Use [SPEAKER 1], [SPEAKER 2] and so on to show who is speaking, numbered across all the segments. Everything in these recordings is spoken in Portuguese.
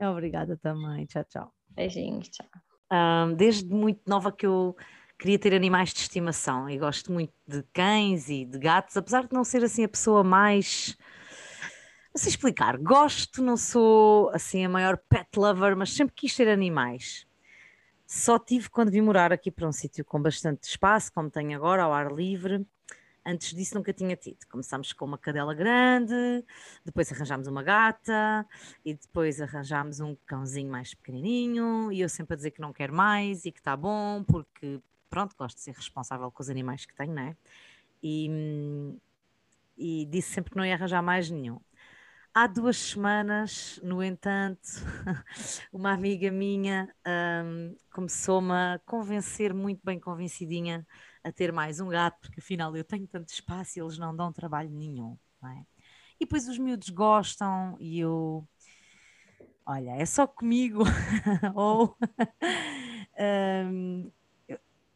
[SPEAKER 1] Obrigada também. Tchau, tchau.
[SPEAKER 2] Beijinhos, tchau.
[SPEAKER 1] Um, desde muito nova que eu queria ter animais de estimação e gosto muito de cães e de gatos, apesar de não ser assim a pessoa mais. Não sei explicar. Gosto, não sou assim a maior pet lover, mas sempre quis ter animais. Só tive quando vim morar aqui para um sítio com bastante espaço, como tenho agora, ao ar livre. Antes disso nunca tinha tido. Começámos com uma cadela grande, depois arranjámos uma gata e depois arranjámos um cãozinho mais pequenininho e eu sempre a dizer que não quero mais e que está bom porque pronto, gosto de ser responsável com os animais que tenho, não é? E, e disse sempre que não ia arranjar mais nenhum. Há duas semanas, no entanto, uma amiga minha um, começou-me a convencer, muito bem convencidinha, a ter mais um gato, porque afinal eu tenho tanto espaço e eles não dão trabalho nenhum, é? E depois os miúdos gostam e eu, olha, é só comigo, ou um,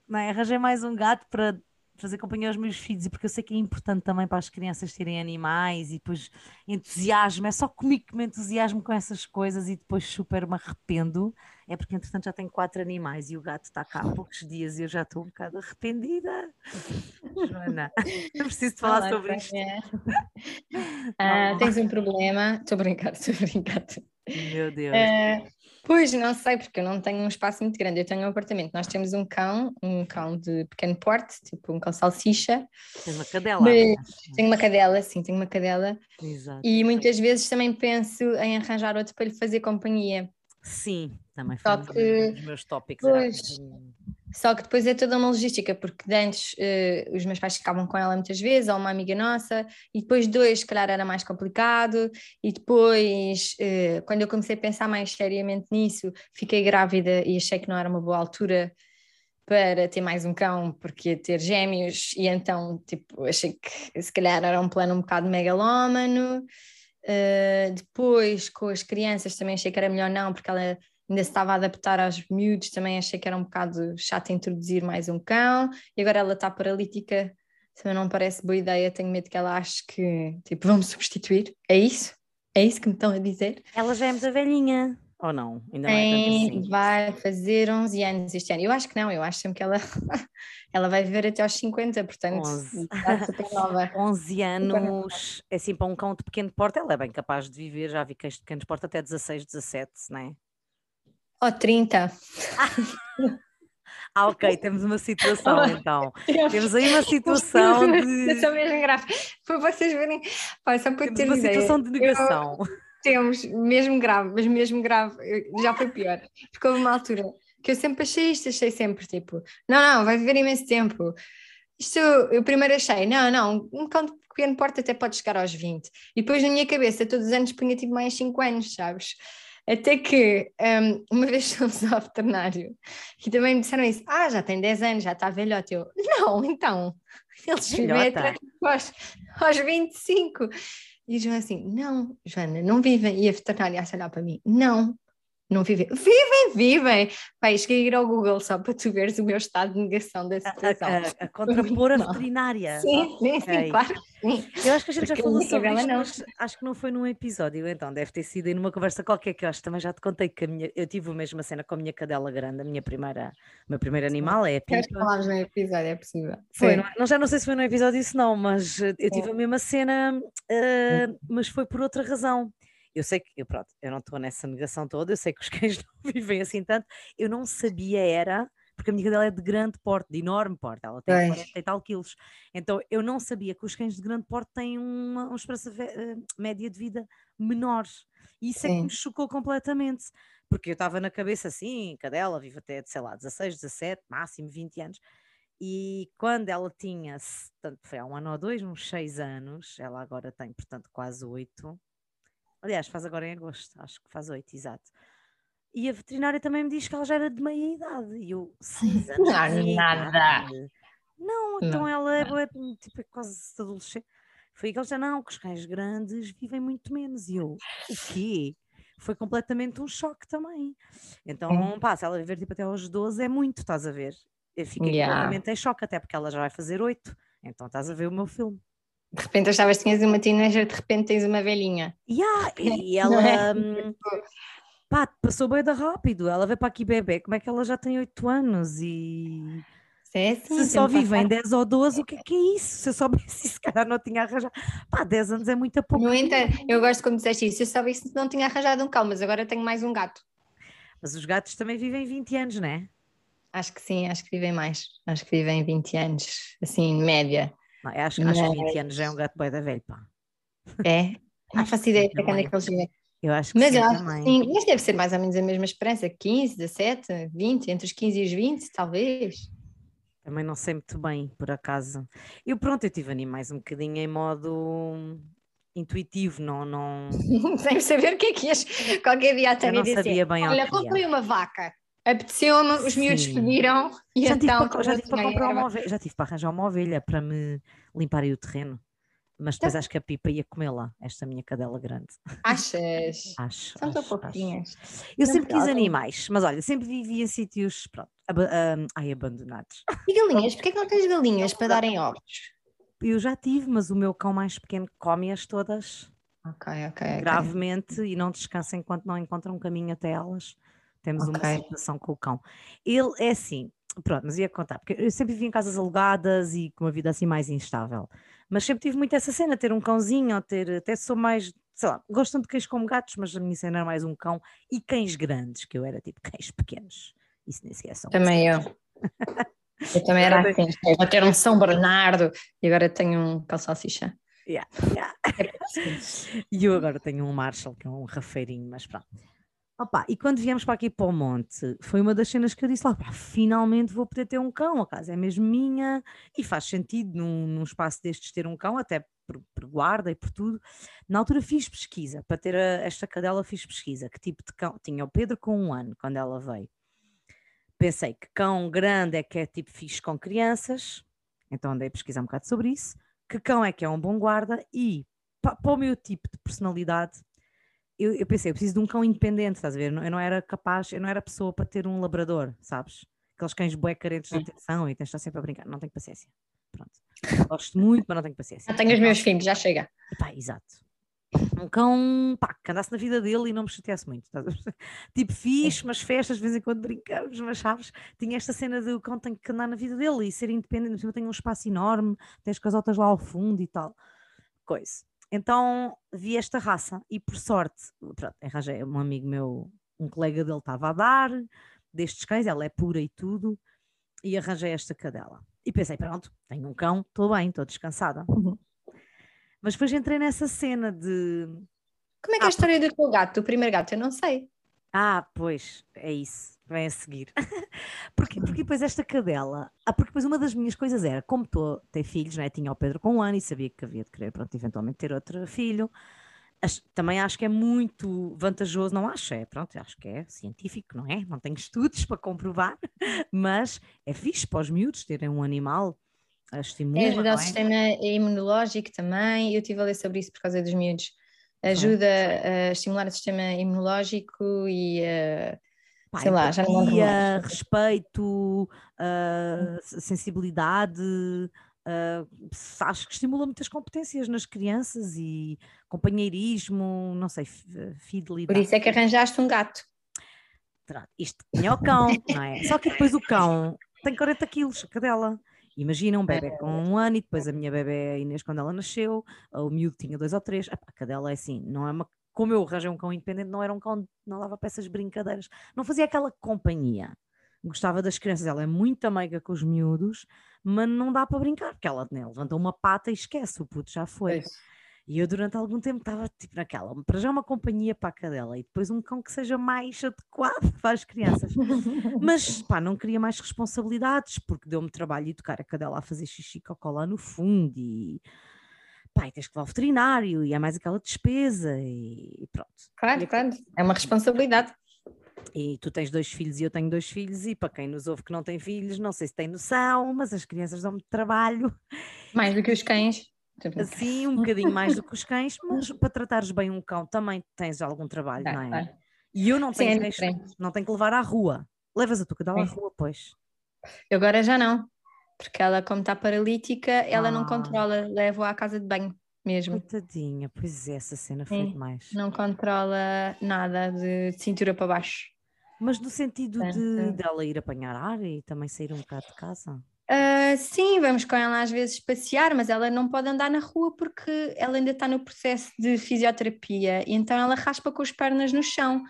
[SPEAKER 1] não é? arranjei mais um gato para fazer companhia aos meus filhos e porque eu sei que é importante também para as crianças terem animais e depois entusiasmo, é só comigo que me entusiasmo com essas coisas e depois super me arrependo, é porque entretanto já tenho quatro animais e o gato está cá há poucos dias e eu já estou um bocado arrependida. Joana, eu preciso falar Olá, sobre isto. É.
[SPEAKER 2] Ah, tens um problema, estou a brincar, estou a brincar.
[SPEAKER 1] Meu Deus. Uh,
[SPEAKER 2] Pois, não sei, porque eu não tenho um espaço muito grande. Eu tenho um apartamento. Nós temos um cão, um cão de pequeno porte, tipo um cão salsicha.
[SPEAKER 1] Tem uma cadela. Mas,
[SPEAKER 2] tenho uma cadela, sim, tenho uma cadela. Exato. E muitas vezes também penso em arranjar outro para lhe fazer companhia.
[SPEAKER 1] Sim, também foi um dos meus tópicos. Pois,
[SPEAKER 2] só que depois é toda uma logística, porque antes uh, os meus pais ficavam com ela muitas vezes, ou uma amiga nossa, e depois dois, se calhar era mais complicado, e depois, uh, quando eu comecei a pensar mais seriamente nisso, fiquei grávida e achei que não era uma boa altura para ter mais um cão, porque ia ter gêmeos, e então, tipo, achei que se calhar era um plano um bocado megalómano. Uh, depois, com as crianças, também achei que era melhor não, porque ela ainda se estava a adaptar aos miúdos, também achei que era um bocado chato introduzir mais um cão, e agora ela está paralítica, também não parece boa ideia, tenho medo que ela ache que, tipo, vamos substituir, é isso? É isso que me estão a dizer?
[SPEAKER 1] Ela já é muito velhinha, ou não?
[SPEAKER 2] Ainda não é assim. Vai fazer 11 anos este ano, eu acho que não, eu acho sempre que ela, ela vai viver até aos 50, portanto, 11,
[SPEAKER 1] nova. 11 anos, é assim, para um cão de pequeno porte, ela é bem capaz de viver, já vi cães de pequeno porte até 16, 17, não é?
[SPEAKER 2] Ó, oh, 30.
[SPEAKER 1] Ah, ok, temos uma situação então. Temos aí uma situação de.
[SPEAKER 2] Situação mesmo grave. Para vocês verem, Pai, só para ter
[SPEAKER 1] uma ideia. situação de negação. Eu...
[SPEAKER 2] Temos, mesmo grave, mas mesmo grave, já foi pior. Porque houve uma altura que eu sempre achei isto, achei sempre tipo, não, não, vai viver imenso tempo. Isto eu primeiro achei, não, não, um cão de pequeno porte até pode chegar aos 20. E depois na minha cabeça, todos os anos punha tipo mais 5 anos, sabes? Até que um, uma vez fomos ao veterinário e também me disseram isso: ah, já tem 10 anos, já está velhote. Eu, não, então, eles vivem até aos, aos 25. E João assim: não, Joana, não vivem. E a veterinária a olhar para mim: não, não vivem. Vivem, vivem! Pai, cheguei a ir ao Google só para tu veres o meu estado de negação da situação.
[SPEAKER 1] A, a, a contrapor a veterinária.
[SPEAKER 2] Sim, sim, okay. sim, claro. Sim.
[SPEAKER 1] Eu acho que a gente Porque já falou sobre isso, não. acho que não foi num episódio, então deve ter sido em uma conversa qualquer que eu acho que também já te contei que minha, eu tive a mesma cena com a minha cadela grande, a minha primeira, meu primeiro animal é a
[SPEAKER 2] Pipa. Acho que falámos no episódio, é possível.
[SPEAKER 1] Foi, não, não, já não sei se foi no episódio isso não, mas eh, eu tive a mesma cena, uh, mas foi por outra razão eu sei que, eu, pronto, eu não estou nessa negação toda, eu sei que os cães não vivem assim tanto, eu não sabia era, porque a minha cadela é de grande porte, de enorme porte, ela tem 40 e tal quilos, então eu não sabia que os cães de grande porte têm uma, uma esperança uh, média de vida menor, e isso Sim. é que me chocou completamente, porque eu estava na cabeça assim, cadela vive até, sei lá, 16, 17, máximo 20 anos, e quando ela tinha, tanto foi há um ano ou dois, uns seis anos, ela agora tem, portanto, quase oito, Aliás, faz agora em agosto, acho que faz oito, exato. E a veterinária também me diz que ela já era de meia idade. E eu, seis anos.
[SPEAKER 2] Não, nada.
[SPEAKER 1] Não, então não, ela é, tipo, é quase adolescente. Foi que ela já não, que os cães grandes vivem muito menos. E eu, o quê? Foi completamente um choque também. Então, pá, se ela viver tipo até aos 12 é muito, estás a ver? Eu fiquei yeah. completamente em choque, até porque ela já vai fazer oito. Então estás a ver o meu filme
[SPEAKER 2] de repente achavas que tinhas uma teenager, de repente tens uma velhinha.
[SPEAKER 1] Yeah, e ela. É? Pá, passou bem da rápido. Ela veio para aqui bebê, como é que ela já tem 8 anos e.
[SPEAKER 2] É assim,
[SPEAKER 1] Se só vivem
[SPEAKER 2] passar.
[SPEAKER 1] 10 ou 12, o que é que é isso? Se eu soubesse isso, se calhar não tinha arranjado. Pá, 10 anos é muito pouco.
[SPEAKER 2] No entanto, eu gosto como disseste isso. Eu soubesse não tinha arranjado um cão, mas agora tenho mais um gato.
[SPEAKER 1] Mas os gatos também vivem 20 anos, não é?
[SPEAKER 2] Acho que sim, acho que vivem mais. Acho que vivem 20 anos, assim, média.
[SPEAKER 1] Não, acho, acho que 20 anos já é um gato boi da velho, pá.
[SPEAKER 2] É? Não faço ideia
[SPEAKER 1] sim,
[SPEAKER 2] de quando é que eles vivem.
[SPEAKER 1] Eu acho que
[SPEAKER 2] Mas
[SPEAKER 1] sim,
[SPEAKER 2] eu acho que sim, mas deve ser mais ou menos a mesma esperança, 15, 17, 20, entre os 15 e os 20, talvez.
[SPEAKER 1] Também não sei muito bem, por acaso. Eu, pronto, eu tive animais um bocadinho em modo intuitivo, não, não,
[SPEAKER 2] Sem saber o que é que ias qualquer dia até
[SPEAKER 1] eu não
[SPEAKER 2] me dizer.
[SPEAKER 1] sabia bem
[SPEAKER 2] Olha, comprei uma vaca. Apeteceu-me, os miúdos
[SPEAKER 1] Sim.
[SPEAKER 2] pediram e
[SPEAKER 1] Já tive,
[SPEAKER 2] então
[SPEAKER 1] para, já tive para comprar uma ovelha, já tive para arranjar uma ovelha para me limpar aí o terreno. Mas depois
[SPEAKER 2] Tá.
[SPEAKER 1] acho que a Pipa ia comê-la, esta minha cadela grande.
[SPEAKER 2] Achas?
[SPEAKER 1] Acho.
[SPEAKER 2] São tão fofinhas.
[SPEAKER 1] Eu
[SPEAKER 2] Não
[SPEAKER 1] sempre quis animais, mas olha, sempre vivi em sítios, pronto, aba- ah, ai, abandonados.
[SPEAKER 2] E galinhas? Porquê que não tens galinhas para darem ovos?
[SPEAKER 1] Eu já tive, mas o meu cão mais pequeno come-as todas
[SPEAKER 2] Ok, ok, ok.
[SPEAKER 1] gravemente e não descansa enquanto não encontra um caminho até elas. Temos uma
[SPEAKER 2] Ok.
[SPEAKER 1] situação com o cão. Ele é assim, pronto, mas ia contar, porque eu sempre vivi em casas alugadas e com uma vida assim mais instável. Mas sempre tive muito essa cena, ter um cãozinho, ou ter, até sou mais, sei lá, gosto tanto de cães como gatos, mas a minha cena era mais um cão e cães grandes, que eu era tipo cães pequenos. Isso nem sequer são.
[SPEAKER 2] Também eu. Eu também era assim. Eu vou ter um São Bernardo e agora tenho um calçalsicha.
[SPEAKER 1] Yeah, yeah. E eu agora tenho um Marshall, que é um rafeirinho, mas pronto. Opa, e quando viemos para aqui para o monte, foi uma das cenas que eu disse lá, "Pá, finalmente vou poder ter um cão, a casa é mesmo minha, e faz sentido num, num espaço destes ter um cão, até por, por guarda e por tudo. Na altura fiz pesquisa, para ter a- esta cadela fiz pesquisa, que tipo de cão, tinha o Pedro com um ano, quando ela veio. Pensei que cão grande é que é tipo fixe com crianças, então andei a pesquisar um bocado sobre isso, que cão é que é um bom guarda e pa- para o meu tipo de personalidade, eu, eu pensei, eu preciso de um cão independente, estás a ver? Eu não- Eu não era capaz, eu não era pessoa para ter um labrador, sabes? Aqueles cães bué carentes de atenção e tens de estar sempre a brincar. Não tenho paciência. Pronto. Gosto muito, mas não tenho paciência.
[SPEAKER 2] Já tenho os meus filhos, já chega.
[SPEAKER 1] Epá, exato. Um cão, pá, que andasse na vida dele e não me chateasse muito. estás a ver? Tipo, fixe, mas festas, de vez em quando brincamos, mas sabes? Tinha esta cena de o cão tem que andar na vida dele e ser independente. Eu tenho um espaço enorme, tens casotas lá ao fundo e tal. Coisa. Então vi esta raça e por sorte, pronto, arranjei um amigo meu, um colega dele estava a dar destes cães, ela é pura e tudo, e arranjei esta cadela. E pensei, pronto, tenho um cão, estou bem, estou descansada.
[SPEAKER 2] Uhum.
[SPEAKER 1] Mas depois entrei nessa cena de
[SPEAKER 2] Como é que é a história do teu gato, do primeiro gato? Eu não sei.
[SPEAKER 1] Ah, pois, é isso, vem a seguir. porque, porque depois esta cadela, ah, porque depois uma das minhas coisas era, como estou a ter filhos, né? tinha o Pedro com um ano e sabia que havia de querer, pronto, eventualmente ter outro filho. Ach- também acho que é muito vantajoso, não acho, é, pronto, acho que é científico, não é? Não tenho estudos para comprovar, mas é fixe para os miúdos terem um animal, estimula,
[SPEAKER 2] É ajudar
[SPEAKER 1] não
[SPEAKER 2] o
[SPEAKER 1] é?
[SPEAKER 2] sistema imunológico também. Eu estive a ler sobre isso por causa dos miúdos. Ajuda a estimular o sistema imunológico e a
[SPEAKER 1] Pá,
[SPEAKER 2] sei lá, já não
[SPEAKER 1] empatia, respeito, ah, s- sensibilidade, s- acho que estimula muitas competências nas crianças e companheirismo, não sei, f-
[SPEAKER 2] Por
[SPEAKER 1] fidelidade.
[SPEAKER 2] isso é que arranjaste um gato.
[SPEAKER 1] Pronto, Isto tinha o cão, não é? Só que depois o cão tem 40 quilos, cadela. Imagina um bebê com um ano e depois a minha bebê Inês, quando ela nasceu, o miúdo tinha dois ou três. A cadela é assim, não é uma. Como eu arranjei um cão independente, não era um cão, não dava para essas brincadeiras, não fazia aquela companhia. Gostava das crianças, ela é muito meiga com os miúdos, mas não dá para brincar, porque ela né, levanta uma pata e esquece, o puto já foi. E eu durante algum tempo estava tipo naquela, para já uma companhia para a cadela e depois um cão que seja mais adequado para as crianças. Mas pá, não queria mais responsabilidades porque deu-me trabalho de tocar a cadela a fazer xixi e cocó lá no fundo e pá, e tens que levar ao veterinário e é mais aquela despesa e pronto.
[SPEAKER 2] Claro, claro. É uma responsabilidade.
[SPEAKER 1] E tu tens dois filhos e eu tenho dois filhos e para quem nos ouve que não tem filhos, não sei se tem noção, mas as crianças dão-me trabalho
[SPEAKER 2] Mais do que os cães.
[SPEAKER 1] Assim, um bocadinho mais do que os cães, mas para tratares bem um cão também tens algum trabalho,
[SPEAKER 2] Dá,
[SPEAKER 1] não é?
[SPEAKER 2] claro.
[SPEAKER 1] E eu não
[SPEAKER 2] Sim,
[SPEAKER 1] tenho,
[SPEAKER 2] é
[SPEAKER 1] cães-
[SPEAKER 2] diferente.
[SPEAKER 1] não tenho que levar à rua. Levas a tua cadela à
[SPEAKER 2] Sim.
[SPEAKER 1] rua, pois.
[SPEAKER 2] Eu agora já não. Porque ela, como está paralítica, ela não
[SPEAKER 1] Ah.
[SPEAKER 2] controla. Levo-a à casa de banho. mesmo.
[SPEAKER 1] Coitadinha, pois é, essa cena foi
[SPEAKER 2] Sim,
[SPEAKER 1] demais.
[SPEAKER 2] Não controla nada de cintura para baixo.
[SPEAKER 1] Mas no sentido de dela ir apanhar ar e também sair um bocado de casa.
[SPEAKER 2] Ah, sim, vamos com ela às vezes passear, mas ela não pode andar na rua porque ela ainda está no processo de fisioterapia e então ela raspa com as pernas no chão.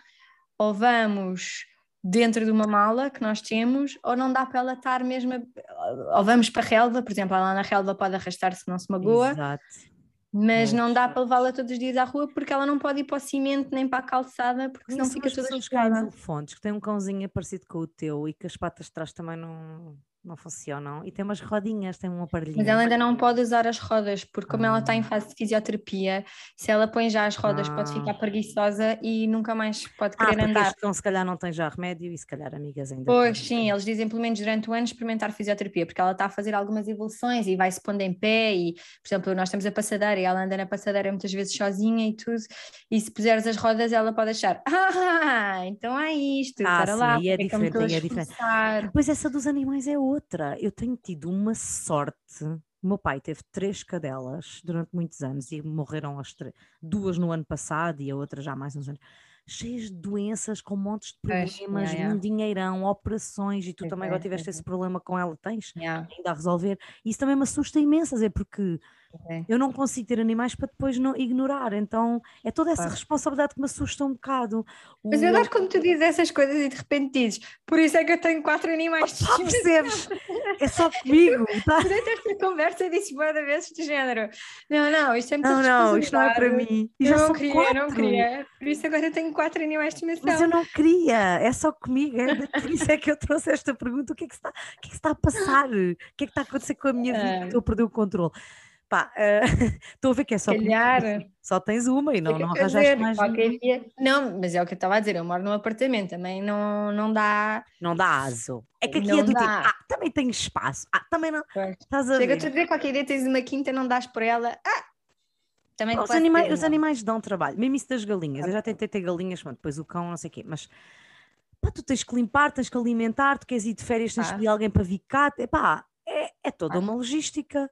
[SPEAKER 2] Ou vamos dentro de uma mala que nós temos, ou não dá para ela estar mesmo. a- Ou vamos para a relva, por exemplo, ela na relva pode arrastar se não se magoa,
[SPEAKER 1] Exato.
[SPEAKER 2] mas não
[SPEAKER 1] Pois.
[SPEAKER 2] dá para levá-la todos os dias à rua porque ela não pode ir para o cimento nem para a calçada porque senão fica toda chocada.
[SPEAKER 1] elefantes, que têm um cãozinho parecido com o teu e que as patas de trás também não, não funcionam. E tem umas rodinhas, tem um aparelhinho.
[SPEAKER 2] Mas ela ainda não pode usar as rodas, porque como ela está em
[SPEAKER 1] Ah.
[SPEAKER 2] fase de fisioterapia, se ela põe já as rodas, pode
[SPEAKER 1] Ah.
[SPEAKER 2] ficar preguiçosa e nunca mais pode
[SPEAKER 1] Ah,
[SPEAKER 2] querer
[SPEAKER 1] porque
[SPEAKER 2] andar.
[SPEAKER 1] este cão se calhar não tem já remédio e se calhar amigas ainda
[SPEAKER 2] Pois
[SPEAKER 1] têm.
[SPEAKER 2] sim, eles dizem pelo menos durante o ano experimentar fisioterapia, porque ela está a fazer algumas evoluções e vai se pondo em pé e, por exemplo, nós temos a passadeira e ela anda na passadeira muitas vezes sozinha e tudo, e se puseres as rodas ela pode achar, ah, então é isto,
[SPEAKER 1] Ah,
[SPEAKER 2] para
[SPEAKER 1] sim,
[SPEAKER 2] lá,
[SPEAKER 1] aí é
[SPEAKER 2] eu me
[SPEAKER 1] diferente, é
[SPEAKER 2] a
[SPEAKER 1] diferente.
[SPEAKER 2] esforçar?"
[SPEAKER 1] Depois essa dos animais é outra. Eu tenho tido uma sorte. O meu pai teve três cadelas durante muitos anos e morreram as três. Duas no ano passado e a outra já há mais uns anos. Cheias de doenças, com montes de problemas,
[SPEAKER 2] yeah, yeah.
[SPEAKER 1] um dinheirão, operações, e tu também
[SPEAKER 2] é,
[SPEAKER 1] agora tiveste
[SPEAKER 2] pois
[SPEAKER 1] esse problema com ela, tens ainda a resolver. Isso também me assusta imenso, dizer, porque
[SPEAKER 2] é.
[SPEAKER 1] eu não consigo ter animais para depois não ignorar. Então é toda essa
[SPEAKER 2] Claro.
[SPEAKER 1] responsabilidade que me assusta um bocado.
[SPEAKER 2] Mas
[SPEAKER 1] O-
[SPEAKER 2] eu adoro quando tu dizes essas coisas e de repente dizes, por isso é que eu tenho quatro animais de
[SPEAKER 1] Pá,
[SPEAKER 2] estimação.
[SPEAKER 1] percebes? É só comigo, tá?
[SPEAKER 2] Durante esta conversa eu disse boa vezes do género. Não, não, isto é muita
[SPEAKER 1] Não, não, isto não é para mim. E
[SPEAKER 2] Eu
[SPEAKER 1] já
[SPEAKER 2] não queria,
[SPEAKER 1] quatro.
[SPEAKER 2] não queria. Por isso agora eu tenho quatro animais de
[SPEAKER 1] Mas eu
[SPEAKER 2] estimação.
[SPEAKER 1] não queria, é só comigo. É, por isso é que eu trouxe esta pergunta: o que é que se está, o que é que está a passar? O que é que está a acontecer com a minha vida?
[SPEAKER 2] Ah.
[SPEAKER 1] Estou a perder o controle. Pá, eh, estou a ver que é só.
[SPEAKER 2] Calhar.
[SPEAKER 1] Só tens uma e não, não arranjaste mais.
[SPEAKER 2] qualquer dia- Não, mas é o que eu estava a dizer, eu moro num apartamento, também não, não dá.
[SPEAKER 1] Não dá aso. É que aqui é
[SPEAKER 2] Não
[SPEAKER 1] do tipo,
[SPEAKER 2] dá.
[SPEAKER 1] ah, também tenho espaço. Ah, também não.
[SPEAKER 2] Pois.
[SPEAKER 1] Estás a
[SPEAKER 2] Chega-te a
[SPEAKER 1] ver?
[SPEAKER 2] dizer qualquer dia tens uma quinta, não dás por ela. Ah! Também
[SPEAKER 1] Pá, Os animais,
[SPEAKER 2] dizer
[SPEAKER 1] os
[SPEAKER 2] não.
[SPEAKER 1] animais dão trabalho, mesmo isso das galinhas. Eu já tentei ter galinhas, mas depois o cão, não sei o quê, mas pá, tu tens que limpar, tens que alimentar, tu queres ir de férias, tens que
[SPEAKER 2] Claro.
[SPEAKER 1] pedir alguém para vir cá. Epá, é, é toda
[SPEAKER 2] Claro.
[SPEAKER 1] uma logística.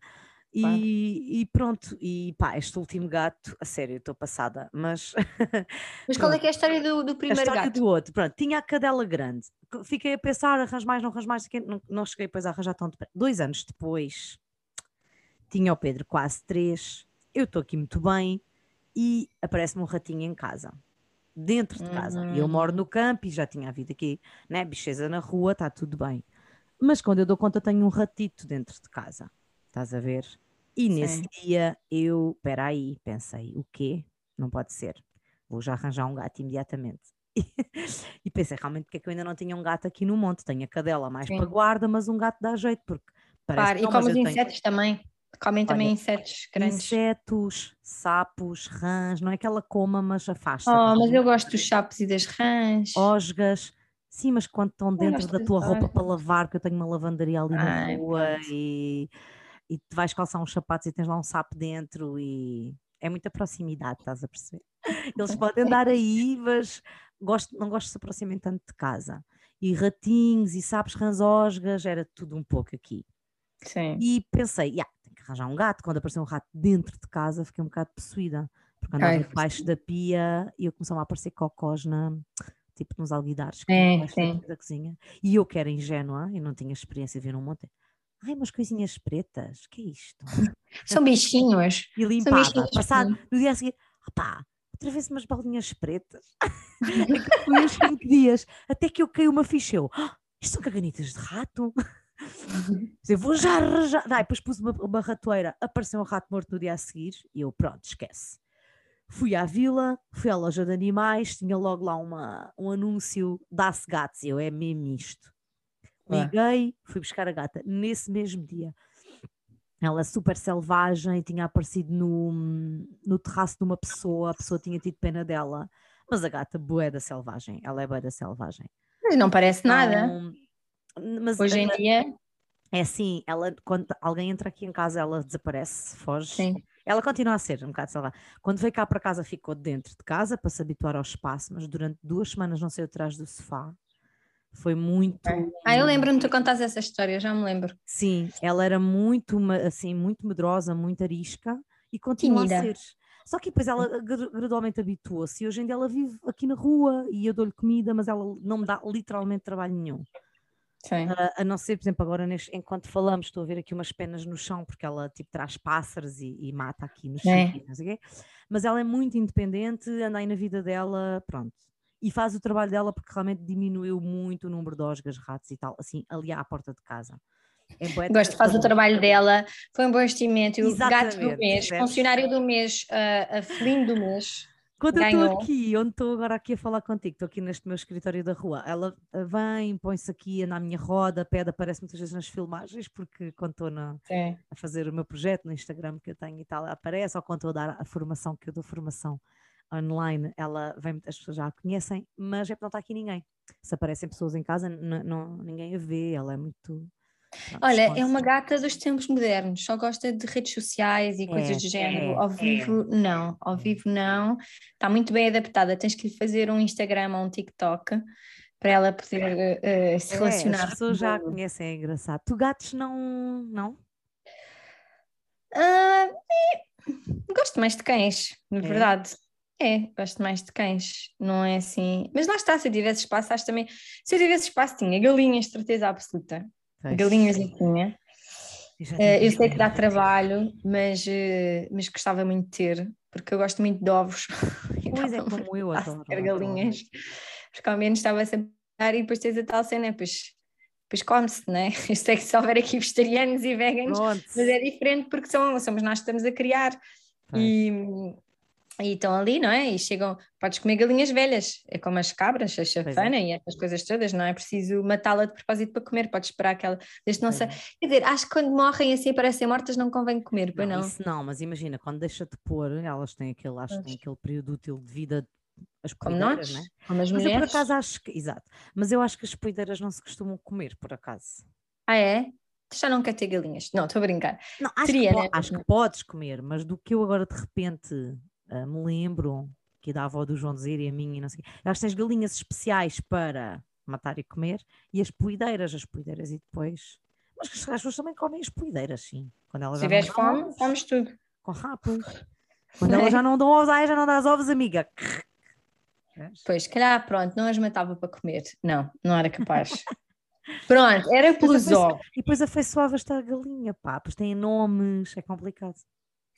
[SPEAKER 1] E,
[SPEAKER 2] Claro.
[SPEAKER 1] e pronto, e pá, este último gato, a sério, estou passada, mas
[SPEAKER 2] Mas qual é que é a história do, do
[SPEAKER 1] a
[SPEAKER 2] primeiro
[SPEAKER 1] história
[SPEAKER 2] gato?
[SPEAKER 1] do outro, pronto, tinha a cadela grande, que fiquei a pensar, arranjo mais, não arranjo mais, não não, cheguei depois a arranjar tão depressa. Dois anos depois, tinha o Pedro quase três, eu estou aqui muito bem e aparece-me um ratinho em casa, dentro de casa. E eu moro no campo e já tinha havido aqui, né, bicheza na rua, está tudo bem. Mas quando eu dou conta, tenho um ratito dentro de casa, estás a ver? E nesse
[SPEAKER 2] Sim.
[SPEAKER 1] dia eu, peraí, pensei, o quê? Não pode ser. Vou já arranjar um gato imediatamente. e pensei, realmente, porque é que eu ainda não tinha um gato aqui no monte? Tenho a cadela mais
[SPEAKER 2] Sim.
[SPEAKER 1] para guarda, mas um gato dá jeito, porque parece que
[SPEAKER 2] e como os
[SPEAKER 1] eu tenho
[SPEAKER 2] insetos também. Comem também
[SPEAKER 1] Olha,
[SPEAKER 2] insetos grandes.
[SPEAKER 1] insetos, sapos, rãs, não é que ela coma, mas afasta.
[SPEAKER 2] Oh, mas eu gosto dos sapos e das rãs.
[SPEAKER 1] Osgas, sim, mas quando estão dentro da tua roupa para lavar, que eu tenho uma lavandaria ali na
[SPEAKER 2] Ai,
[SPEAKER 1] rua
[SPEAKER 2] pronto.
[SPEAKER 1] e, e tu vais calçar uns sapatos e tens lá um sapo dentro e é muita proximidade, estás a perceber? Eles podem andar aí, mas gosto, não gosto de se aproximarem tanto de casa. E ratinhos e sapos, rãs, osgas, era tudo um pouco aqui.
[SPEAKER 2] Sim.
[SPEAKER 1] E pensei, "Ya, tenho que arranjar um gato. Quando apareceu um rato dentro de casa, fiquei um bocado possuída. Porque andava
[SPEAKER 2] Ai,
[SPEAKER 1] debaixo da pia e eu começou a aparecer cocós na, tipo nos alguidares que
[SPEAKER 2] É,
[SPEAKER 1] da
[SPEAKER 2] sim.
[SPEAKER 1] da cozinha. E eu que era ingênua e não tinha experiência de ver um monte. Ai, umas coisinhas pretas, que é isto?
[SPEAKER 2] São bichinhos.
[SPEAKER 1] E limpava.
[SPEAKER 2] bichinhos
[SPEAKER 1] Passado, no dia a seguir, opá, outra vez umas bolinhas pretas. Foi uns 5 dias. Até que eu caiu uma ficha. Eu, "Ah, isto são caganitas de rato. Eu vou já arranjar. Daí, depois pus uma, uma ratoeira, apareceu um rato morto no dia a seguir e eu, pronto, esquece. Fui à vila, fui à loja de animais, tinha logo lá uma, um anúncio, dá-se gatos. Eu, é mesmo isto. Liguei, fui buscar a gata nesse mesmo dia. Ela super selvagem, tinha aparecido no, no terraço de uma pessoa, a pessoa tinha tido pena dela, mas a gata bué da selvagem, ela é bué da selvagem.
[SPEAKER 2] Não parece nada.
[SPEAKER 1] Então, mas
[SPEAKER 2] Hoje em
[SPEAKER 1] a-
[SPEAKER 2] dia,
[SPEAKER 1] é assim, ela, quando alguém entra aqui em casa, ela desaparece, foge.
[SPEAKER 2] sim.
[SPEAKER 1] Ela continua a ser um bocado selvagem. Quando veio cá para casa, ficou dentro de casa para se habituar ao espaço, mas durante duas semanas não saiu atrás do sofá. Foi muito.
[SPEAKER 2] Ah, eu lembro-me de tu contares essa história, já me lembro.
[SPEAKER 1] Sim, ela era muito, assim, muito medrosa, muito arisca e continua
[SPEAKER 2] Tímida.
[SPEAKER 1] a ser. Só que depois ela gra- gradualmente habituou-se e hoje em dia ela vive aqui na rua e eu dou-lhe comida, mas ela não me dá literalmente trabalho nenhum.
[SPEAKER 2] Sim.
[SPEAKER 1] A, a não ser, por exemplo, agora neste- enquanto falamos, estou a ver aqui umas penas no chão, porque ela tipo traz pássaros e, e mata aqui no chão,
[SPEAKER 2] É.
[SPEAKER 1] não sei o quê. Mas ela é muito independente, anda aí na vida dela, pronto. E faz o trabalho dela porque realmente diminuiu muito o número de osgas, ratos e tal, assim, ali à porta de casa. É
[SPEAKER 2] Gosto, faz o trabalho dela, foi um bom investimento. O gato do mês, funcionário do mês, a, a felim do mês.
[SPEAKER 1] Quando eu estou
[SPEAKER 2] Ganhou.
[SPEAKER 1] aqui, onde estou agora aqui a falar contigo, estou aqui neste meu escritório da rua, ela eh, vem, põe-se aqui na minha roda, pede, aparece muitas vezes nas filmagens, porque quando estou a fazer o meu projeto no Instagram que eu tenho e tal, aparece, ou quando estou a dar a formação, que eu dou formação online, ela vem, as pessoas já a conhecem, mas é porque não está aqui ninguém. Se aparecem pessoas em casa, não, ninguém a vê, ela é muito. pronto,
[SPEAKER 2] Olha, é uma gata dos tempos modernos, só gosta de redes sociais e
[SPEAKER 1] É,
[SPEAKER 2] coisas do género.
[SPEAKER 1] é,
[SPEAKER 2] Ao
[SPEAKER 1] é.
[SPEAKER 2] vivo, não. Ao vivo, não. Está muito bem adaptada. Tens que lhe fazer um Instagram ou um TikTok para ela poder eh, se
[SPEAKER 1] É,
[SPEAKER 2] relacionar.
[SPEAKER 1] as pessoas já a conhecem, é engraçado. Tu gatos não. Não?
[SPEAKER 2] É, gosto mais de cães, na
[SPEAKER 1] É?
[SPEAKER 2] verdade. É, gosto mais de cães, não é assim. Mas lá está, se eu tivesse espaço, acho também. Se eu tivesse espaço, tinha galinhas, certeza absoluta.
[SPEAKER 1] Pois.
[SPEAKER 2] Galinhas eu tinha.
[SPEAKER 1] Tive
[SPEAKER 2] eu sei que dá trabalho, mas, eh, mas gostava muito de ter, porque eu gosto muito de ovos.
[SPEAKER 1] Pois é, como eu adoro.
[SPEAKER 2] ter galinhas, porque ao menos estava sempre a dar e depois tens a tal cena, depois, depois come-se, né? Eu sei que se houver aqui vegetarianos e veganos, mas é diferente porque são, somos nós que estamos a criar
[SPEAKER 1] Pois.
[SPEAKER 2] e, e estão ali, não é? E chegam, podes comer galinhas velhas, é como as cabras, a
[SPEAKER 1] é.
[SPEAKER 2] chafana e essas coisas todas, não é preciso matá-la de propósito para comer, podes esperar que ela, desde não
[SPEAKER 1] é.
[SPEAKER 2] quer dizer, acho que quando morrem assim parecem mortas não convém comer, pois não.
[SPEAKER 1] Isso não, mas imagina, quando deixa de pôr, elas têm aquele, acho que têm aquele período útil de vida, as
[SPEAKER 2] Como nós,
[SPEAKER 1] né?
[SPEAKER 2] como as
[SPEAKER 1] Mas eu por acaso acho que, exato, mas eu acho que as poideiras não se costumam comer, por acaso.
[SPEAKER 2] Ah, é? Já não quer ter galinhas. Não, estou a brincar.
[SPEAKER 1] Não, acho,
[SPEAKER 2] Teria,
[SPEAKER 1] que,
[SPEAKER 2] né?
[SPEAKER 1] acho que podes comer, mas do que eu agora de repente ah, me lembro, que da avó do João dizer e a minha e não sei elas tens galinhas especiais para matar e comer e as poideiras, as poideiras e depois. Mas as pessoas também comem as poideiras, sim. Quando elas
[SPEAKER 2] Se tiveres fome,
[SPEAKER 1] ovos,
[SPEAKER 2] comes tudo.
[SPEAKER 1] Com rapos. Quando elas já não dão ovos, ai, já não dás ovos, amiga.
[SPEAKER 2] Pois, calhar, pronto, não as matava para comer. Não, não era capaz. pronto, era pelos ovos.
[SPEAKER 1] E depois afeiçoavas-te à galinha, pá, pois têm nomes, é complicado.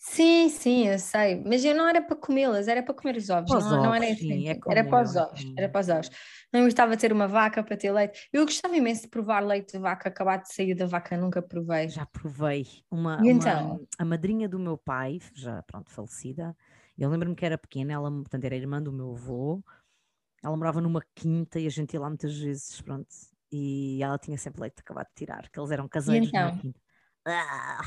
[SPEAKER 2] Sim, sim, eu sei. Mas eu não era para comê-las, era para comer os ovos.
[SPEAKER 1] Para os
[SPEAKER 2] não, não era
[SPEAKER 1] ovos, sim,
[SPEAKER 2] assim.
[SPEAKER 1] é
[SPEAKER 2] Era para os
[SPEAKER 1] é
[SPEAKER 2] ovos.
[SPEAKER 1] como
[SPEAKER 2] Era para os ovos. Não gostava de ter uma vaca para ter leite. Eu gostava imenso de provar leite de vaca, acabado de sair da vaca, nunca provei.
[SPEAKER 1] Já provei uma,
[SPEAKER 2] E
[SPEAKER 1] uma-
[SPEAKER 2] então?
[SPEAKER 1] a madrinha do meu pai, já pronto, falecida. Eu lembro-me que era pequena, ela, portanto, era irmã do meu avô. Ela morava numa quinta e a gente ia lá muitas vezes, pronto. E ela tinha sempre leite acabado de tirar, que eles eram caseiros numa
[SPEAKER 2] então?
[SPEAKER 1] quinta. Ah,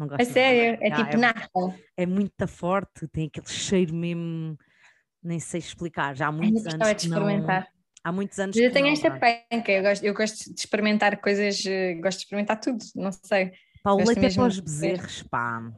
[SPEAKER 1] não gosto nada.
[SPEAKER 2] sério, é tipo
[SPEAKER 1] é,
[SPEAKER 2] nata.
[SPEAKER 1] é muito forte, tem aquele cheiro mesmo, nem sei explicar. Já há
[SPEAKER 2] eu
[SPEAKER 1] muitos anos
[SPEAKER 2] de
[SPEAKER 1] que não.
[SPEAKER 2] experimentar.
[SPEAKER 1] Há muitos anos
[SPEAKER 2] eu tenho
[SPEAKER 1] não,
[SPEAKER 2] esta penca, eu gosto, eu gosto de experimentar coisas, eh, gosto de experimentar tudo, não sei.
[SPEAKER 1] Pá, o leite é para os bezerros, pá.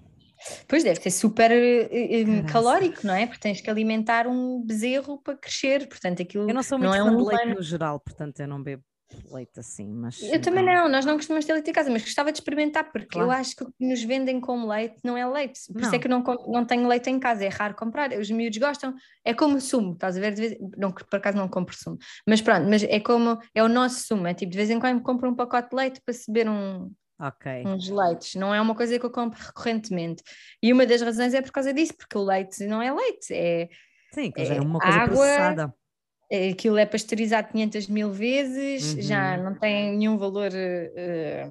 [SPEAKER 2] Pois deve ser super eh, eh, calórico, não é? Porque tens que alimentar um bezerro para crescer, portanto aquilo
[SPEAKER 1] Eu não sou muito
[SPEAKER 2] não é
[SPEAKER 1] fã
[SPEAKER 2] um
[SPEAKER 1] de leite
[SPEAKER 2] humano.
[SPEAKER 1] no geral, portanto eu não bebo leite assim, mas.
[SPEAKER 2] Eu também não, nós não costumamos ter leite em casa, mas gostava de experimentar, porque eu
[SPEAKER 1] Claro.
[SPEAKER 2] acho que o que nos vendem como leite não é leite. Por isso é
[SPEAKER 1] Não.
[SPEAKER 2] que eu não, não tenho leite em casa, é raro comprar. Os miúdos gostam, é como sumo, estás a ver? De vez, não, por acaso não compro sumo, mas pronto, mas é como é o nosso sumo, é tipo de vez em quando compro um pacote de leite para se beber um,
[SPEAKER 1] Ok.
[SPEAKER 2] uns leites, não é uma coisa que eu compro recorrentemente. E uma das razões é por causa disso, porque o leite não é leite, é,
[SPEAKER 1] Sim, que é
[SPEAKER 2] é
[SPEAKER 1] uma coisa
[SPEAKER 2] água,
[SPEAKER 1] processada.
[SPEAKER 2] Aquilo é pasteurizado 500 mil vezes, já
[SPEAKER 1] Uhum.
[SPEAKER 2] não tem nenhum valor eh,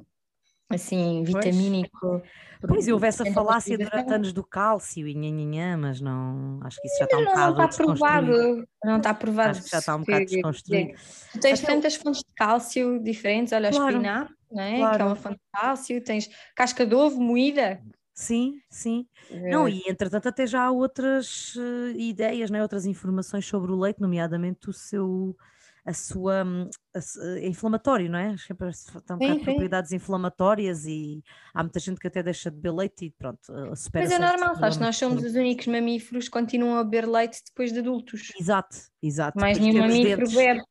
[SPEAKER 2] assim vitamínico.
[SPEAKER 1] Pois, e houve essa
[SPEAKER 2] a
[SPEAKER 1] falácia durante anos do cálcio e nhanhanhã, mas não. Acho que isso já está um
[SPEAKER 2] não, não
[SPEAKER 1] bocado
[SPEAKER 2] está provado,
[SPEAKER 1] desconstruído.
[SPEAKER 2] não está provado.
[SPEAKER 1] Acho que já está um bocado desconstruído.
[SPEAKER 2] Tu tens
[SPEAKER 1] Até o-
[SPEAKER 2] tantas fontes de cálcio diferentes, olha,
[SPEAKER 1] Claro,
[SPEAKER 2] o espinafre, não é? que é
[SPEAKER 1] claro.
[SPEAKER 2] uma fonte de cálcio, tens casca de ovo moída.
[SPEAKER 1] Sim, sim. Não,
[SPEAKER 2] eh,
[SPEAKER 1] e entretanto até já há outras eh, ideias, né? outras informações sobre o leite, nomeadamente o seu, a sua hum, a se- é inflamatório, não é? Sempre tem um bocado
[SPEAKER 2] Sim,
[SPEAKER 1] de
[SPEAKER 2] sim.
[SPEAKER 1] propriedades inflamatórias e há muita gente que até deixa de beber leite e pronto, eh, supera
[SPEAKER 2] Mas é normal, sabes? Nós somos os únicos mamíferos que continuam a beber leite depois de adultos.
[SPEAKER 1] Exato, exato.
[SPEAKER 2] Mais nenhum mamífero bebe.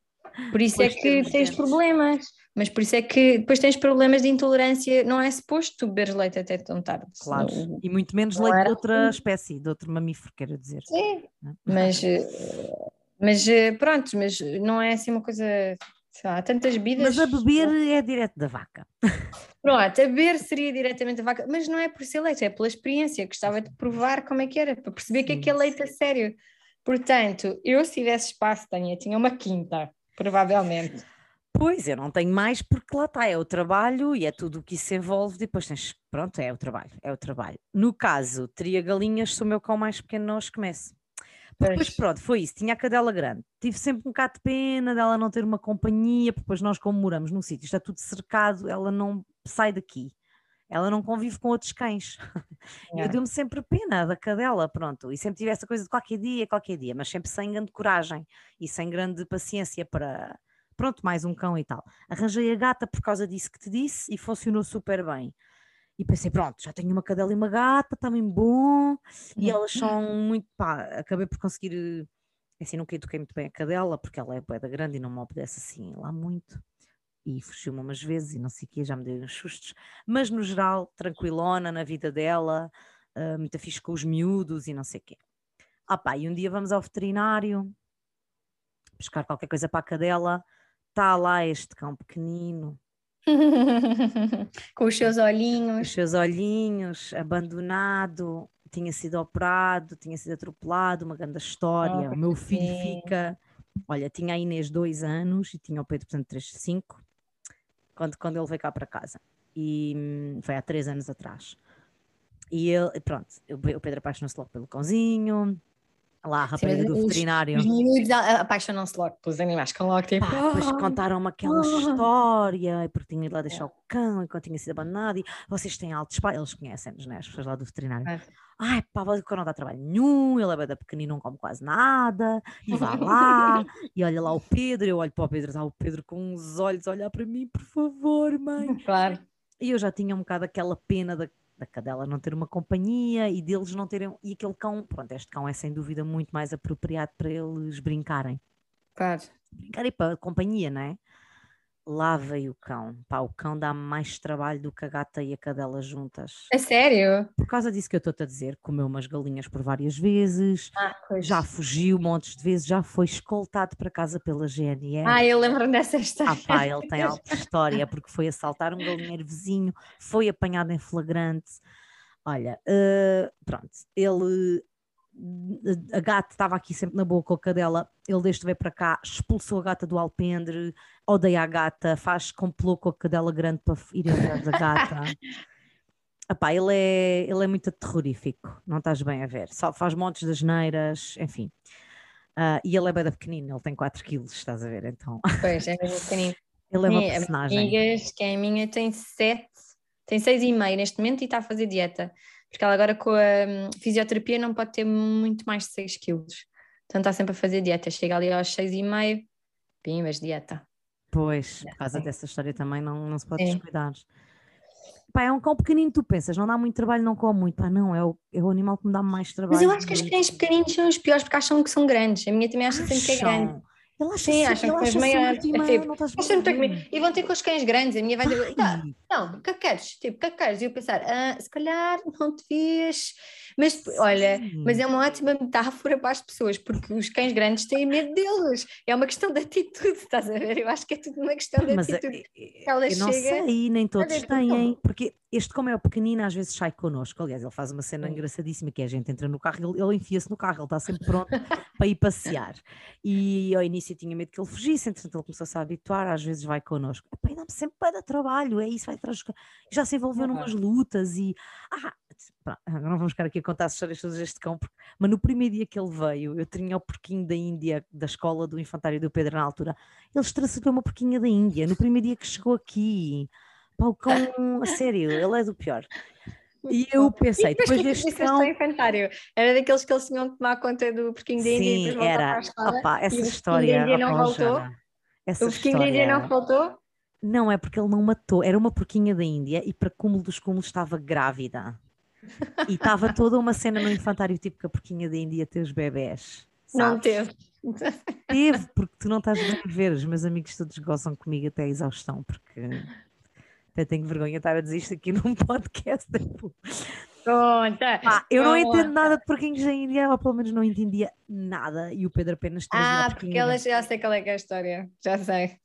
[SPEAKER 2] Por isso é
[SPEAKER 1] de ter
[SPEAKER 2] que tens
[SPEAKER 1] dentes.
[SPEAKER 2] problemas. Mas por isso é que depois tens problemas de intolerância, não é suposto tu beberes leite até tão tarde.
[SPEAKER 1] Claro, e muito menos leite de outra espécie, de outro mamífero, quero dizer.
[SPEAKER 2] Sim, é? mas, eh, mas eh, pronto, mas não é assim uma coisa há tantas bebidas.
[SPEAKER 1] Mas a beber é direto da vaca.
[SPEAKER 2] Pronto, a beber seria diretamente da vaca, mas não é por ser leite, é pela experiência. Gostava de provar como é que era, para perceber sim, que aquele leite a sério. Portanto, eu se tivesse espaço, Tânia, tinha uma quinta, provavelmente.
[SPEAKER 1] Pois, eu não tenho mais porque lá está, é o trabalho e é tudo o que isso envolve, depois tens, pronto, é o trabalho, é o trabalho. No caso, teria galinhas se o meu cão mais pequeno não as comesse. Depois, pronto, foi isso. Tinha a cadela grande. Tive sempre um bocado de pena dela não ter uma companhia, porque depois nós, como moramos num sítio, está tudo cercado, ela não sai daqui. Ela não convive com outros cães. É. Eu deu-me sempre pena da cadela, pronto. E sempre tive essa coisa de qualquer dia, qualquer dia, mas sempre sem grande coragem e sem grande paciência para. Pronto, mais um cão e tal. Arranjei a gata por causa disso que te disse e funcionou super bem. E pensei, pronto, já tenho uma cadela e uma gata, está bem bom. E elas são muito, pá, acabei por conseguir, eh, assim, nunca eduquei muito bem a cadela, porque ela é boeda grande e não me obedece assim lá muito. E fugiu-me umas vezes e não sei o quê, já me deu uns sustos. Mas no geral, tranquilona na vida dela, uh, muito fixe com os miúdos e não sei o quê. Ah pá, e um dia vamos ao veterinário, buscar qualquer coisa para a cadela, está lá este cão pequenino,
[SPEAKER 2] Com os seus olhinhos.
[SPEAKER 1] Os seus olhinhos, abandonado, tinha sido operado, tinha sido atropelado, uma grande história. Oh, o meu filho sim. fica. Olha, tinha a Inês dois anos e tinha o Pedro, portanto, três, cinco, quando, quando ele veio cá para casa. E hum, foi há três anos atrás. E ele, pronto, o Pedro apaixonou-se logo pelo cãozinho, lá a rapariga do veterinário.
[SPEAKER 2] Os miúdos apaixonam-se logo pelos animais, com logo tipo.
[SPEAKER 1] Pá, depois contaram-me aquela história, porque tinha ido lá deixar é. o cão enquanto tinha sido abandonado, e vocês têm altos pais, eles conhecem-nos, né? As pessoas lá do veterinário. É. Ai, pá, o cão não dá trabalho nenhum, ele é bem da pequenino, não come quase nada, e vai lá, e olha lá o Pedro, eu olho para o Pedro, está o Pedro com uns olhos a olhar para mim, por favor, mãe.
[SPEAKER 2] Claro.
[SPEAKER 1] E eu já tinha um bocado aquela pena da, da cadela não ter uma companhia e deles não terem. E aquele cão, pronto, este cão é sem dúvida muito mais apropriado para eles brincarem.
[SPEAKER 2] Claro.
[SPEAKER 1] Brincarem para a companhia, não é? Lá veio o cão. Pá, o cão dá mais trabalho do que a gata e a cadela juntas.
[SPEAKER 2] É sério?
[SPEAKER 1] Por causa disso que eu estou-te a dizer, comeu umas galinhas por várias vezes, ah, já fugiu montes de vezes, já foi escoltado para casa pela GNR.
[SPEAKER 2] Ah, eu lembro dessa história.
[SPEAKER 1] Ah pá, ele tem alta história, porque foi assaltar um galinheiro vizinho, foi apanhado em flagrante. Olha, uh, pronto, ele a gata estava aqui sempre na boa com a cadela, ele desde veio para cá, expulsou a gata do alpendre, odeia a gata, faz complô com a cadela grande para ir atrás da gata. Epá, ele é, ele é muito terrorífico, não estás bem a ver, só faz montes de asneiras, enfim. Uh, e ele é bem da pequenino, ele tem 4 quilos, estás a ver, então.
[SPEAKER 2] Pois, é mesmo pequenino.
[SPEAKER 1] ele é uma personagem.
[SPEAKER 2] Amigas, que é a minha tem 7, tem 6,5 neste momento e está a fazer dieta porque ela agora com a hum, fisioterapia não pode ter muito mais de 6 quilos. Então está sempre a fazer dieta. Chega ali aos 6,5, pimbas, dieta.
[SPEAKER 1] Pois, por causa dessa história também não, não se pode é. descuidar. Pá, é um cão pequenino, tu pensas, não dá muito trabalho, não come muito. Pá, não, é o, é o animal que me dá mais trabalho.
[SPEAKER 2] Mas eu acho que os cães pequeninos são os piores porque acham que são grandes. A minha também acha sempre que é grande.
[SPEAKER 1] Ele acha Sim, acham que maiores.
[SPEAKER 2] É tipo, e vão ter com os cães grandes. A minha vai dizer, não, o que queres? Tipo, o que queres? E eu pensar, ah, se calhar não te vias. Mas olha, mas é uma ótima metáfora para as pessoas, porque os cães grandes têm medo deles. É uma questão de atitude, estás a ver? Eu acho que é tudo uma questão de mas, atitude.
[SPEAKER 1] Ela eu não chega, sei, nem todos têm, porque este, como é o pequenino, às vezes sai connosco. Aliás, ele faz uma cena engraçadíssima que é a gente entra no carro, ele, ele enfia-se no carro, ele está sempre pronto para ir passear. E ao início tinha medo que ele fugisse, entretanto ele começou-se a habituar, às vezes vai connosco. Epá, dá-me sempre para trabalho, é isso, vai atrás. Já se envolveu uhum. numas lutas e. Ah, não vamos ficar aqui a contar as histórias todas deste cão, porque, mas no primeiro dia que ele veio, eu tinha o porquinho da Índia, da escola do infantário do Pedro na altura, ele estressou uma porquinha da Índia, no primeiro dia que chegou aqui, pá, o cão, a sério, ele é do pior. E eu pensei, depois deste cão...
[SPEAKER 2] infantário, era daqueles que eles tinham que tomar conta do porquinho da Índia
[SPEAKER 1] Sim, e era, opa, essa história,
[SPEAKER 2] o não voltou, essa o porquinho da Índia não voltou,
[SPEAKER 1] não, é porque ele não matou, era uma porquinha da Índia e para cúmulo dos cúmulos estava grávida. E estava toda uma cena no infantário tipo que a porquinha da Índia ter os bebés.
[SPEAKER 2] Não teve.
[SPEAKER 1] Teve, porque tu não estás bem a ver. Os meus amigos todos gozam comigo até a exaustão, porque até tenho vergonha de estar a dizer isto aqui num podcast.
[SPEAKER 2] Conta!
[SPEAKER 1] Eu não entendo nada de porquinhos da Índia, ou pelo menos não entendia nada. E o Pedro apenas
[SPEAKER 2] Ah, porque ela já sei qual é que é a história, já sei.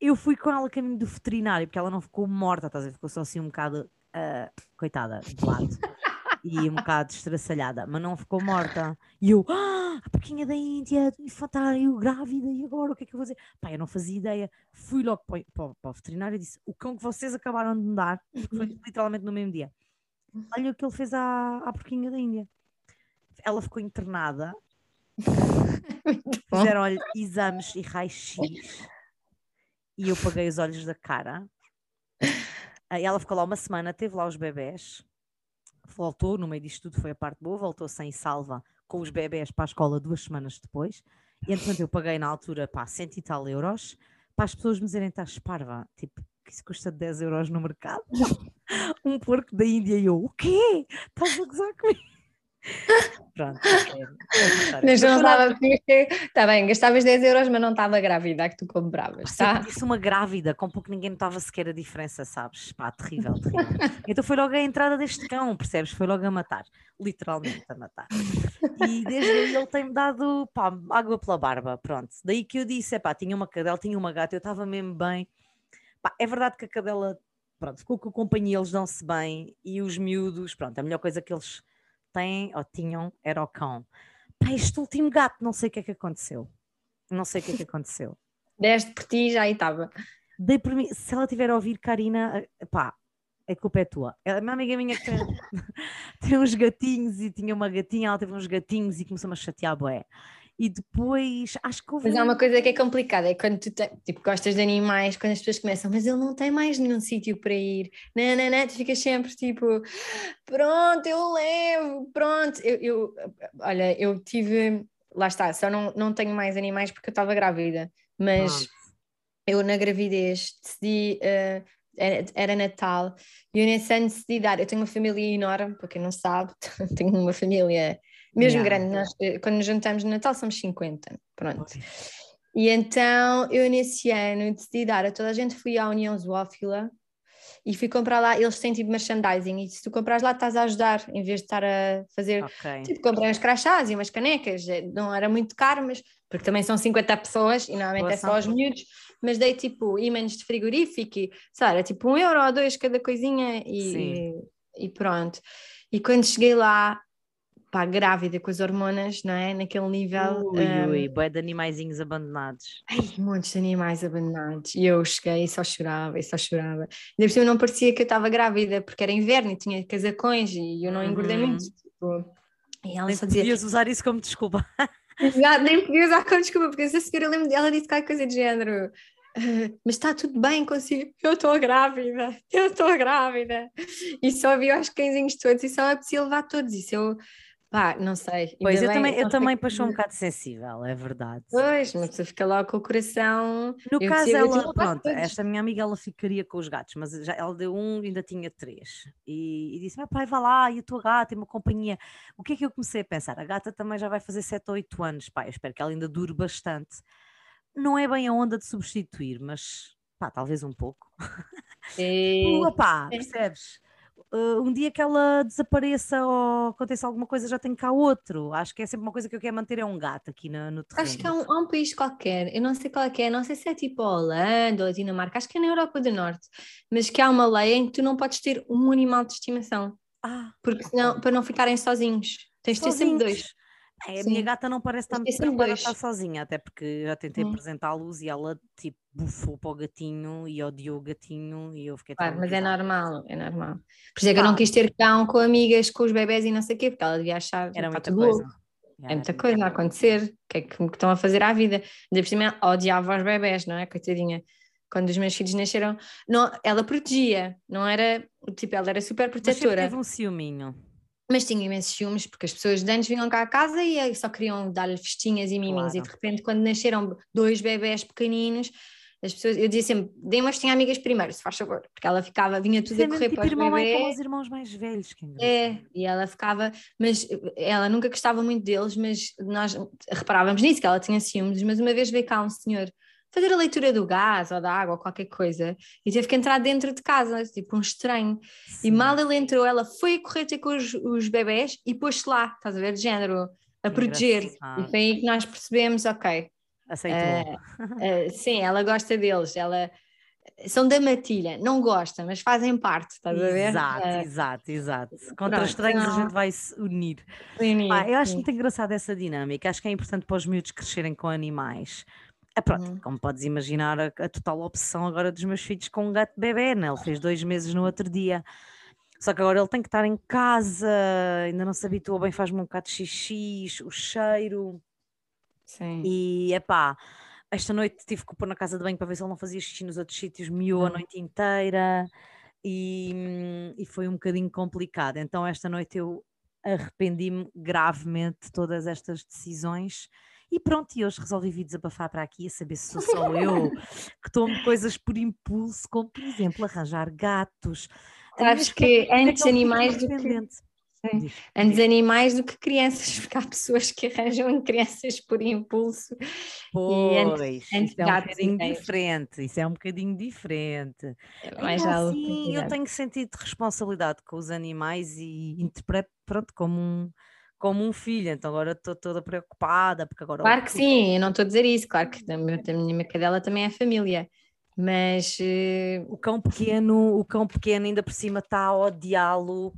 [SPEAKER 1] Eu fui com ela a caminho do veterinário, porque ela não ficou morta, estás a ver? Ficou só assim um bocado, uh, coitada, de lado. e um bocado estraçalhada, mas não ficou morta. E eu, ah, a porquinha da Índia, infantário, grávida, e agora o que é que eu vou fazer? Pá, eu não fazia ideia. Fui logo para, para, para o veterinário e disse: o cão que vocês acabaram de me dar, foi literalmente no mesmo dia Olha o que ele fez à, à porquinha da Índia. Ela ficou internada. Fizeram-lhe exames e raio-x. E eu paguei os olhos da cara. E ela ficou lá uma semana, teve lá os bebés. Voltou, no meio disto tudo foi a parte boa, voltou sem salva com os bebés para a escola duas semanas depois. E entretanto eu paguei na altura, pá, cento e tal euros, para as pessoas me dizerem, estás parva, tipo, que isso custa 10 euros no mercado. um porco da Índia e eu, o quê? Estás a gozar comigo? Pronto,
[SPEAKER 2] é, mas não estava. Está bem, gastavas 10 euros, mas não estava grávida que tu compravas. Tá?
[SPEAKER 1] Disse uma grávida, com pouco ninguém notava sequer a diferença, sabes? Pá, terrível, terrível. então foi logo a entrada deste cão, percebes? Foi logo a matar, literalmente a matar. E desde aí ele tem-me dado pá, água pela barba, pronto. Daí que eu disse: é pá, tinha uma cadela, tinha uma gata, eu estava mesmo bem. Pá, é verdade que a cadela, pronto, ficou com a companhia, eles dão-se bem e os miúdos, pronto, a melhor coisa que eles têm ou tinham era o cão. Pá, este último gato, não sei o que é que aconteceu. Não sei o que é que aconteceu.
[SPEAKER 2] Deste por ti já aí estava.
[SPEAKER 1] Dei por mim, se ela tiver a ouvir, Karina, pá, a culpa é tua. É uma amiga minha que tem, tem uns gatinhos e tinha uma gatinha, ela teve uns gatinhos e começou-me a chatear, boé e depois acho que houve...
[SPEAKER 2] Mas há uma coisa que é complicada, é quando tu te, tipo, gostas de animais, quando as pessoas começam, mas ele não tem mais nenhum sítio para ir, não, não, não, tu ficas sempre tipo, pronto, eu levo, pronto, eu, eu olha, eu tive, lá está, só não, não tenho mais animais porque eu estava grávida, mas pronto. eu na gravidez decidi, uh, era, era, Natal, e eu nesse ano decidi dar, eu tenho uma família enorme, para quem não sabe, tenho uma família mesmo yeah. grande. Nós, eh, quando nos juntamos no Natal somos 50, pronto. E então eu nesse ano decidi dar a toda a gente, fui à União Zoófila e fui comprar lá, eles têm tipo merchandising e se tu compras lá estás a ajudar em vez de estar a fazer, okay. tipo comprei uns crachás e umas canecas, eh, não era muito caro, mas porque também são 50 pessoas e normalmente Boa é só os miúdos, mas dei tipo ímãs de frigorífico e, sabe, era tipo um euro ou dois cada coisinha e, e, e pronto. E quando cheguei lá, pá, grávida com as hormonas, não é? Naquele nível.
[SPEAKER 1] Ui, um... ui, bué de animaizinhos abandonados.
[SPEAKER 2] Ai, montes de animais abandonados. E eu cheguei e só chorava, e só chorava. Por cima não parecia que eu estava grávida, porque era inverno e tinha casacões e eu não engordei uhum. muito. Tipo,
[SPEAKER 1] e ela Nem só dizia. podias usar isso como desculpa.
[SPEAKER 2] Exato, nem podia usar como desculpa, porque essa senhora, eu lembro dela disse qualquer coisa de género. Uh, mas está tudo bem consigo, eu estou grávida, eu estou grávida. E só vi os cãezinhos todos e só é possível levar todos. Isso eu Pá, não sei.
[SPEAKER 1] Pois, eu também, eu também paixou um bocado sensível, é verdade.
[SPEAKER 2] Pois, mas você fica lá com o coração.
[SPEAKER 1] No eu caso, ela, pronto, esta minha amiga, ela ficaria com os gatos, mas já, ela deu um ainda tinha três. E, e disse: Meu pai, vá lá, e a tua gata, tem uma companhia. O que é que eu comecei a pensar? A gata também já vai fazer 7 ou 8 anos, pá, eu espero que ela ainda dure bastante. Não é bem a onda de substituir, mas pá, talvez um pouco. E... Opa, percebes? Uh, um dia que ela desapareça ou aconteça alguma coisa, já tem cá outro. Acho que é sempre uma coisa que eu quero manter, é um gato aqui no, no terreno.
[SPEAKER 2] Acho que há um, há um, país qualquer, eu não sei qual é que é, não sei se é tipo a Holanda ou a Dinamarca, acho que é na Europa do Norte, mas que há uma lei em que tu não podes ter um animal de estimação. Ah, porque senão, para não ficarem sozinhos. Tens de ter sempre dois.
[SPEAKER 1] É, a minha gata não parece estar muito estar sozinha, até porque já tentei hum. apresentá-los e ela tipo bufou para o gatinho e odiou o gatinho e eu fiquei
[SPEAKER 2] claro, mas é normal, é normal. Por isso é que eu não quis ter cão com amigas, com os bebés e não sei o quê, porque ela devia achar
[SPEAKER 1] era muita coisa.
[SPEAKER 2] É muita coisa a acontecer, o que é que, que estão a fazer à vida. Ainda por cima odiava os bebés, não é? Coitadinha quando os meus filhos nasceram, não, ela protegia, não era, tipo, ela era super protetora. Mas
[SPEAKER 1] teve um ciúminho.
[SPEAKER 2] Mas tinha imensos ciúmes, porque as pessoas de antes vinham cá a casa e só queriam dar-lhe festinhas e miminhos, claro. e de repente, quando nasceram dois bebés pequeninos, as pessoas, eu dizia sempre, dê uma festinha amigas primeiro, se faz favor, porque ela ficava, vinha tudo a correr
[SPEAKER 1] tipo
[SPEAKER 2] para os
[SPEAKER 1] irmão é como os irmãos mais velhos. Que
[SPEAKER 2] É, e ela ficava, mas ela nunca gostava muito deles, mas nós reparávamos nisso, que ela tinha ciúmes, mas uma vez veio cá um senhor fazer a leitura do gás ou da água ou qualquer coisa e teve que entrar dentro de casa, tipo um estranho. E
[SPEAKER 1] Sim.
[SPEAKER 2] mal ele entrou, ela foi a correr ter com os, os bebés e pôs-se lá, estás a ver, de género, a proteger.
[SPEAKER 1] Engraçado.
[SPEAKER 2] E foi aí que nós percebemos, ok,
[SPEAKER 1] Aceitou.
[SPEAKER 2] eh, sim, ela gosta deles, ela são da matilha, não gosta, mas fazem parte, estás a ver?
[SPEAKER 1] Exato,
[SPEAKER 2] Eh,
[SPEAKER 1] exato, exato. Contra
[SPEAKER 2] pronto,
[SPEAKER 1] estranhos a
[SPEAKER 2] não.
[SPEAKER 1] gente vai se unir.
[SPEAKER 2] unir,
[SPEAKER 1] eu acho
[SPEAKER 2] sim.
[SPEAKER 1] muito engraçado essa dinâmica. Acho que é importante para os miúdos crescerem com animais. Ah, pronto,
[SPEAKER 2] Uhum.
[SPEAKER 1] como podes imaginar, a, a total obsessão agora dos meus filhos com um gato bebê, né? Ele fez dois meses no outro dia. Só que agora ele tem que estar em casa, ainda não se habituou bem, faz-me um bocado de xixi, o cheiro.
[SPEAKER 2] Sim.
[SPEAKER 1] E epá, esta noite tive que pôr na casa de banho para ver se ele não fazia xixi nos outros sítios, miou a
[SPEAKER 2] Hum.
[SPEAKER 1] noite inteira e, hum, e foi um bocadinho complicado. Então esta noite eu arrependi-me gravemente de todas estas decisões. E pronto, e hoje resolvi vir desabafar para aqui a saber se sou só eu que tomo coisas por impulso, como por exemplo arranjar gatos. A minha
[SPEAKER 2] Sabes que antes animais do que-. Sim. Antes animais do que crianças, porque há pessoas que arranjam crianças por impulso.
[SPEAKER 1] Pois,
[SPEAKER 2] antes
[SPEAKER 1] isso é um bocadinho diferente, isso é um bocadinho diferente.
[SPEAKER 2] Mais
[SPEAKER 1] Ainda
[SPEAKER 2] algo.
[SPEAKER 1] assim, eu tenho sentido de responsabilidade com os animais e interpreto pronto, como um, como um filho, então agora estou toda preocupada, porque agora
[SPEAKER 2] Claro que sim, eu não estou a dizer isso, claro que a minha a minha cadela também é família, mas eh,
[SPEAKER 1] o cão pequeno, o cão pequeno ainda por cima está a odiá-lo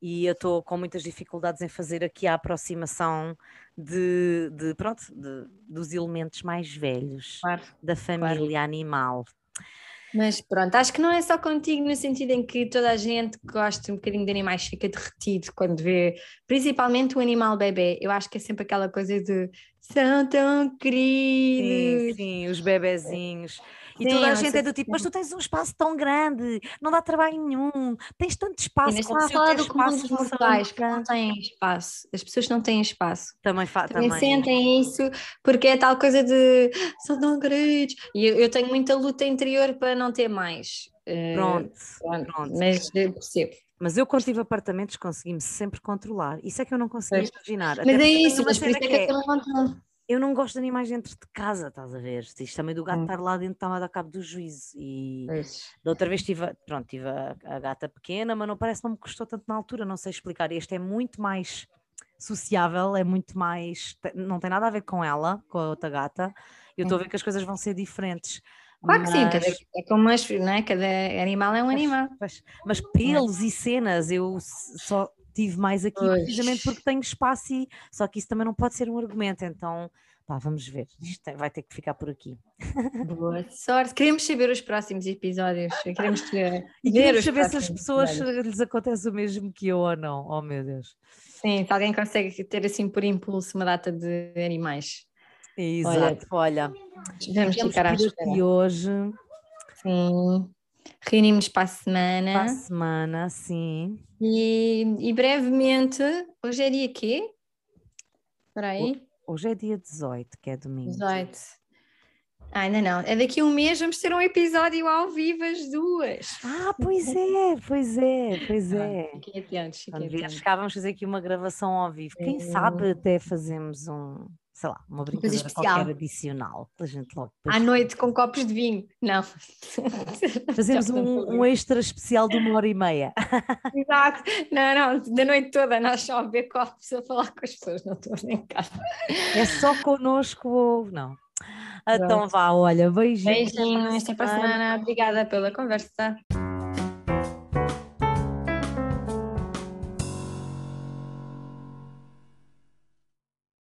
[SPEAKER 1] e eu estou com muitas dificuldades em fazer aqui a aproximação de, de, pronto, de- dos elementos mais velhos
[SPEAKER 2] claro.
[SPEAKER 1] da família animal.
[SPEAKER 2] Mas pronto, acho que não é só contigo no sentido em que toda a gente que gosta um bocadinho de animais fica derretido quando vê, principalmente o animal bebê. Eu acho que é sempre aquela coisa de são tão
[SPEAKER 1] Sim,
[SPEAKER 2] queridos.
[SPEAKER 1] sim, os bebezinhos. E
[SPEAKER 2] Sim,
[SPEAKER 1] toda a gente
[SPEAKER 2] sei
[SPEAKER 1] é do tipo, mas tu tens um espaço tão grande, não dá trabalho nenhum, tens tanto espaço,
[SPEAKER 2] Mas
[SPEAKER 1] como se
[SPEAKER 2] falar do comum dos mortais que não têm espaço. As pessoas não têm espaço.
[SPEAKER 1] Também, fa
[SPEAKER 2] Também,
[SPEAKER 1] também.
[SPEAKER 2] sentem isso porque é tal coisa de são tão queridos. E eu, eu tenho muita luta interior para não ter mais. Eh,
[SPEAKER 1] Pronto,
[SPEAKER 2] pronto,
[SPEAKER 1] pronto.
[SPEAKER 2] Mas eu percebo.
[SPEAKER 1] Mas eu quando tive apartamentos consegui-me sempre controlar. Isso é que eu não conseguia
[SPEAKER 2] Pois.
[SPEAKER 1] imaginar. Até
[SPEAKER 2] Mas é
[SPEAKER 1] porque tenho
[SPEAKER 2] isso, mas por isso é
[SPEAKER 1] que
[SPEAKER 2] que
[SPEAKER 1] é,
[SPEAKER 2] eu também não.
[SPEAKER 1] Eu não gosto de animais dentro de casa, estás a ver? Isto também do gato
[SPEAKER 2] Hum.
[SPEAKER 1] estar lá dentro está-me a dar cabo do juízo. E
[SPEAKER 2] Pois.
[SPEAKER 1] da outra vez tive, a- pronto, tive a, a gata pequena, mas não parece que não me custou tanto na altura, não sei explicar. Este é muito mais sociável, é muito mais. Não tem nada a ver com ela, com a outra gata. Eu estou a ver que as coisas vão ser diferentes.
[SPEAKER 2] Claro que sim, cada,
[SPEAKER 1] mas-
[SPEAKER 2] é como as, não é? cada animal é um animal.
[SPEAKER 1] Pois, mas pelos e cenas eu só tive mais aqui
[SPEAKER 2] Pois.
[SPEAKER 1] precisamente porque tenho espaço e só que isso também não pode ser um argumento, então pá, vamos ver, isto vai ter que ficar por aqui.
[SPEAKER 2] Boa sorte. Queremos saber os próximos episódios. Queremos ter,
[SPEAKER 1] E queremos
[SPEAKER 2] os
[SPEAKER 1] saber se as pessoas
[SPEAKER 2] episódios.
[SPEAKER 1] lhes acontece o mesmo que eu ou não, oh meu Deus.
[SPEAKER 2] Sim, se alguém consegue ter assim por impulso uma data de animais.
[SPEAKER 1] Exato, olha,
[SPEAKER 2] Vamos
[SPEAKER 1] ficamos
[SPEAKER 2] ficar à espera.
[SPEAKER 1] hoje,
[SPEAKER 2] Sim. Reunimos para a
[SPEAKER 1] para a
[SPEAKER 2] semana
[SPEAKER 1] semana, sim.
[SPEAKER 2] e, e brevemente, hoje é dia quê? Espera aí,
[SPEAKER 1] Hoje é dia 18, que é domingo.
[SPEAKER 2] 18. Ah, ainda não, é daqui a um mês vamos ter um episódio ao vivo as duas.
[SPEAKER 1] Ah, pois é, pois é, pois é.
[SPEAKER 2] Fiquem atentos, fiquem atentos.
[SPEAKER 1] cá, vamos fazer aqui uma gravação ao vivo. Quem
[SPEAKER 2] Sim.
[SPEAKER 1] sabe até fazemos um, sei lá, uma brincadeira
[SPEAKER 2] especial.
[SPEAKER 1] qualquer adicional. A gente logo depois
[SPEAKER 2] À noite com copos de vinho. Não.
[SPEAKER 1] Fazemos um, um extra especial de uma hora e meia.
[SPEAKER 2] Exato. Não, não, da noite toda nós só a beber copos a falar com as pessoas, não estou a brincar.
[SPEAKER 1] É só connosco ou não? Então
[SPEAKER 2] Pronto.
[SPEAKER 1] vá, olha, beijinhos.
[SPEAKER 2] Beijinhos, até para a semana. Obrigada pela conversa.